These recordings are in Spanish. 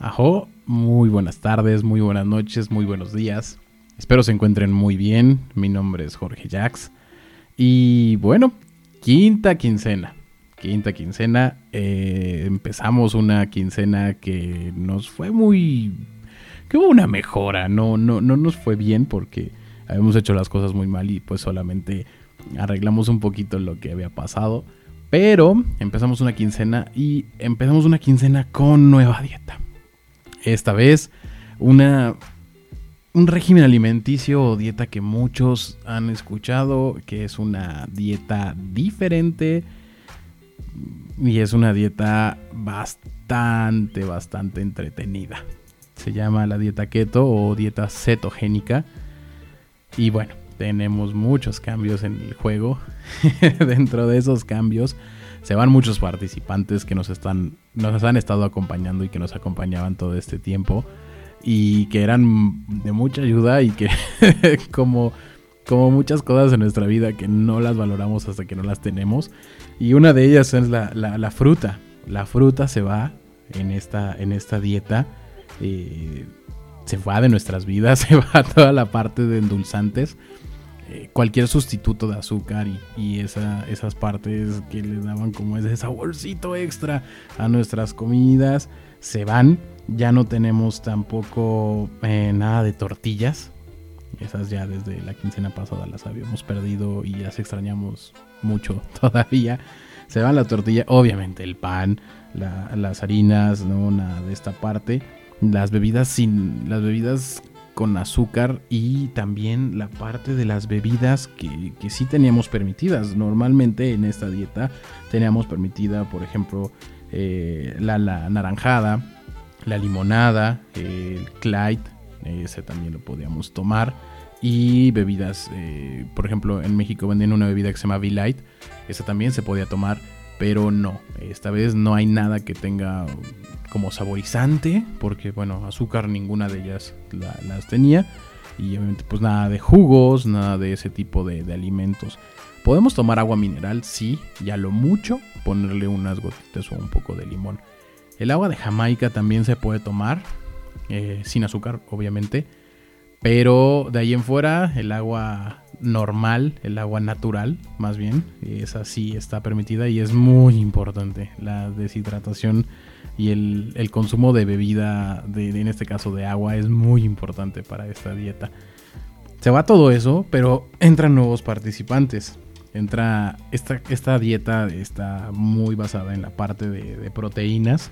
Ajo, muy buenas tardes, muy buenas noches, muy buenos días. Espero se encuentren muy bien. Mi nombre es Jorge Jax. Y bueno, quinta quincena. Quinta quincena. Eh, empezamos una quincena que nos fue muy... que hubo una mejora. No, no, no nos fue bien porque habíamos hecho las cosas muy mal y pues solamente arreglamos un poquito lo que había pasado. Pero empezamos una quincena y empezamos una quincena con nueva dieta. Esta vez una un régimen alimenticio o dieta que muchos han escuchado, que es una dieta diferente y es una dieta bastante, bastante entretenida. Se llama la dieta keto o dieta cetogénica. Y bueno, tenemos muchos cambios en el juego. Dentro de esos cambios se van muchos participantes que nos están nos han estado acompañando y que nos acompañaban todo este tiempo y que eran de mucha ayuda y que como como muchas cosas en nuestra vida que no las valoramos hasta que no las tenemos. Y una de ellas es la, la, fruta. La fruta se va en esta en esta dieta eh, se va de nuestras vidas se va toda la parte de endulzantes eh, cualquier sustituto de azúcar y, esas partes que les daban como ese saborcito extra a nuestras comidas se van. Ya no tenemos tampoco eh, nada de tortillas. Esas ya desde la quincena pasada las habíamos perdido y las extrañamos mucho todavía. Se van la tortilla, obviamente el pan, las harinas, no nada de esta parte. Las bebidas sin las bebidas con azúcar y también la parte de las bebidas que, sí teníamos permitidas. Normalmente en esta dieta teníamos permitida, por ejemplo, eh, la, naranjada, la limonada, el Clyde, ese también lo podíamos tomar. Y bebidas, eh, por ejemplo, en México venden una bebida que se llama V-Light, esa también se podía tomar, pero no, esta vez no hay nada que tenga como saborizante, porque bueno, azúcar ninguna de ellas las tenía. Y obviamente pues nada de jugos, nada de ese tipo de, alimentos. Podemos tomar agua mineral, sí, ya lo mucho, ponerle unas gotitas o un poco de limón. El agua de Jamaica también se puede tomar, eh, sin azúcar obviamente. Pero de ahí en fuera, el agua normal, el agua natural, más bien, esa sí está permitida y es muy importante. La deshidratación y el, consumo de bebida, de, en este caso de agua, es muy importante para esta dieta. Se va todo eso, pero entran nuevos participantes. Entra esta, esta dieta está muy basada en la parte de, proteínas.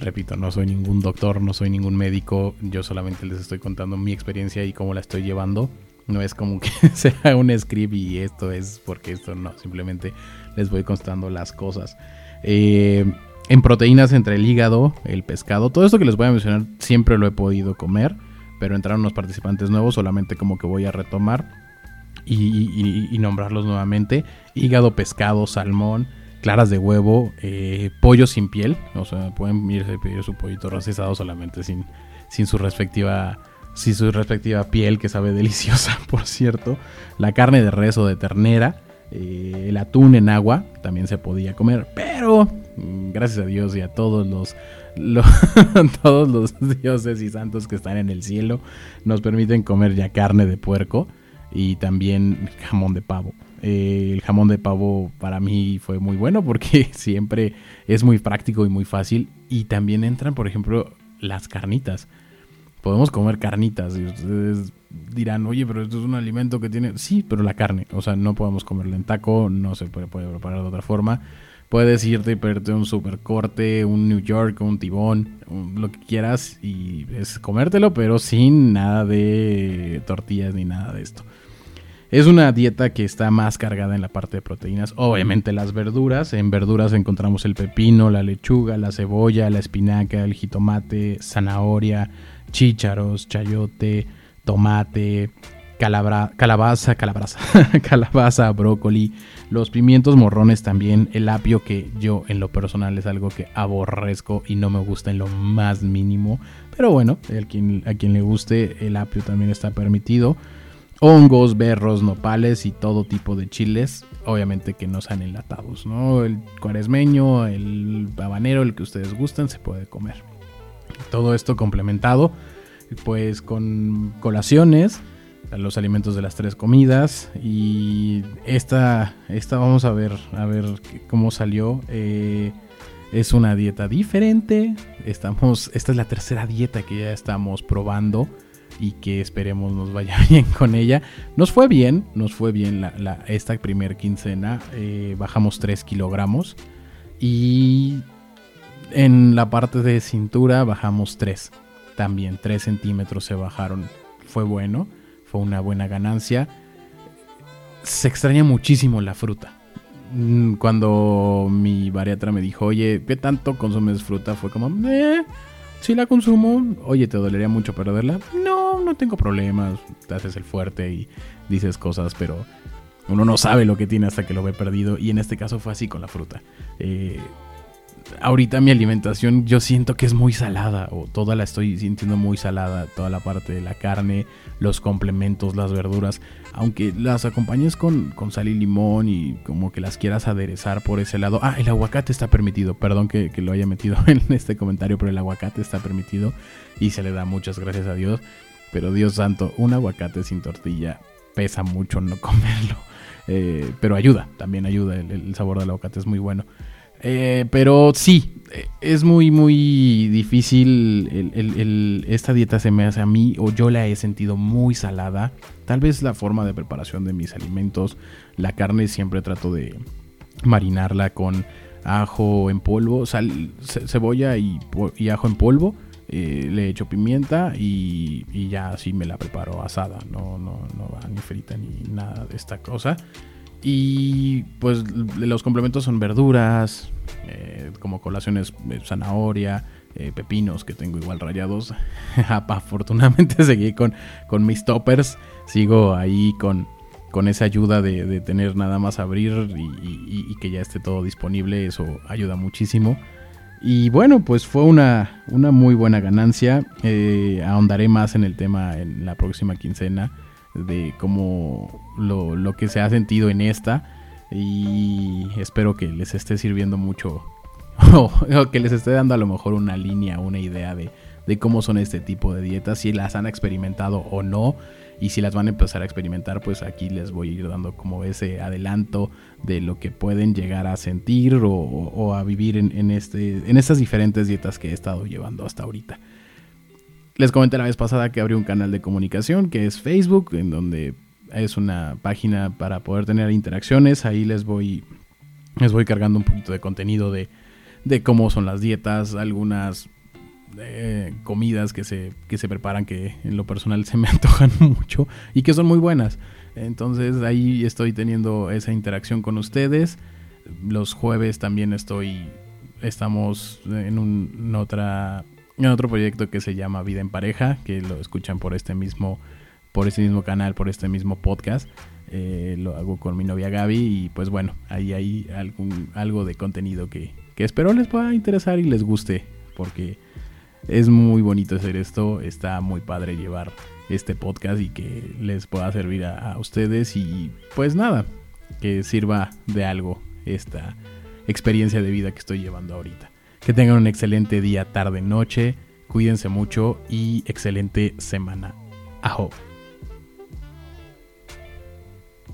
Repito, no soy ningún doctor, no soy ningún médico, yo solamente les estoy contando mi experiencia y cómo la estoy llevando. No es como que sea un script y esto es porque esto no, simplemente les voy contando las cosas. Eh, en proteínas entre el hígado, el pescado, todo esto que les voy a mencionar siempre lo he podido comer, pero entraron unos participantes nuevos, solamente como que voy a retomar y, nombrarlos nuevamente. Hígado, pescado, salmón, claras de huevo, eh, pollo sin piel, o sea, pueden irse a pedir su pollito rostizado solamente sin, sin su respectiva sin su respectiva piel que sabe deliciosa, por cierto, la carne de res o de ternera, eh, el atún en agua también se podía comer, pero gracias a Dios y a todos los, todos los dioses y santos que están en el cielo nos permiten comer ya carne de puerco y también jamón de pavo. Eh, el jamón de pavo para mí fue muy bueno porque siempre es muy práctico y muy fácil y también entran por ejemplo las carnitas podemos comer carnitas y ustedes dirán, oye, pero esto es un alimento que tiene... Sí, pero la carne, o sea, no podemos comerla en taco, no se puede, preparar de otra forma. Puedes irte y pedirte un super corte, un New York, un tibón, lo que quieras y es comértelo, pero sin nada de tortillas ni nada de esto. Es una dieta que está más cargada en la parte de proteínas. Obviamente las verduras. En verduras encontramos el pepino, la lechuga, la cebolla, la espinaca, el jitomate, zanahoria, chícharos, chayote, tomate, calabaza, calabaza, calabaza, brócoli, los pimientos morrones también, el apio que yo en lo personal es algo que aborrezco y no me gusta en lo más mínimo, pero bueno, a quien, a quien le guste el apio también está permitido. Hongos, berros, nopales y todo tipo de chiles, obviamente que no sean enlatados, ¿no? El cuaresmeño, el habanero, el que ustedes gusten, se puede comer. Todo esto complementado pues con colaciones, los alimentos de las tres comidas y esta, esta vamos a ver, a ver cómo salió. Eh, es una dieta diferente. Estamos, esta es la tercera dieta que ya estamos probando y que esperemos nos vaya bien con ella. Nos fue bien, nos fue bien la, esta primer quincena. Eh, bajamos 3 kilogramos y en la parte de cintura bajamos 3. También 3 centímetros se bajaron. Fue bueno, fue una buena ganancia. Se extraña muchísimo la fruta. Mm, cuando mi bariatra me dijo, oye, ¿qué tanto consumes fruta? Fue como, eh, si la consumo, oye, ¿te dolería mucho perderla? No, no tengo problemas. Te haces el fuerte y dices cosas, pero uno no sabe lo que tiene hasta que lo ve perdido. Y en este caso fue así con la fruta. Eh, ahorita mi alimentación yo siento que es muy salada o toda la estoy sintiendo muy salada, toda la parte de la carne, los complementos, las verduras, aunque las acompañes con, sal y limón y como que las quieras aderezar por ese lado. Ah, el aguacate está permitido, perdón que, lo haya metido en este comentario, pero el aguacate está permitido y se le da muchas gracias a Dios. Pero Dios santo, un aguacate sin tortilla pesa mucho no comerlo. Eh, pero ayuda, también ayuda, el sabor del aguacate es muy bueno. Eh, pero sí, eh, es muy, muy difícil. esta dieta se me hace a mí, o yo la he sentido muy salada. Tal vez la forma de preparación de mis alimentos. La carne siempre trato de marinarla con ajo en polvo, sal, cebolla y, ajo en polvo. Eh, le echo pimienta y, y, ya así me la preparo asada. No, no, no va ni frita ni nada de esta cosa. Y pues los complementos son verduras, eh, como colaciones, eh, zanahoria, eh, pepinos que tengo igual rayados. Afortunadamente seguí con, con mis toppers, sigo ahí con, con esa ayuda de, tener nada más abrir y, que ya esté todo disponible, eso ayuda muchísimo. Y bueno, pues fue una, una muy buena ganancia. ahondaré más en el tema en la próxima quincena de cómo lo, que se ha sentido en esta. Y espero que les esté sirviendo mucho. O, que les esté dando a lo mejor una línea, una idea de, de, cómo son este tipo de dietas, si las han experimentado o no. Y si las van a empezar a experimentar pues aquí les voy a ir dando como ese adelanto de lo que pueden llegar a sentir o, a vivir en, en, este, en estas diferentes dietas que he estado llevando hasta ahorita. Les comenté la vez pasada que abrí un canal de comunicación que es Facebook, en donde es una página para poder tener interacciones. Ahí les voy, les voy cargando un poquito de contenido de, de cómo son las dietas, algunas eh, comidas que se, que se preparan que en lo personal se me antojan mucho y que son muy buenas. Entonces ahí estoy teniendo esa interacción con ustedes. Los jueves también estoy, estamos en, un, en otra en otro proyecto que se llama Vida en Pareja, que lo escuchan por este mismo, por este mismo canal, por este mismo podcast. Eh, lo hago con mi novia Gaby y pues bueno, ahí hay algún, algo de contenido que, que espero les pueda interesar y les guste, porque es muy bonito hacer esto, está muy padre llevar este podcast y que les pueda servir a, a ustedes y pues nada, que sirva de algo esta experiencia de vida que estoy llevando ahorita. Que tengan un excelente día, tarde, noche. Cuídense mucho y excelente semana. Ajo.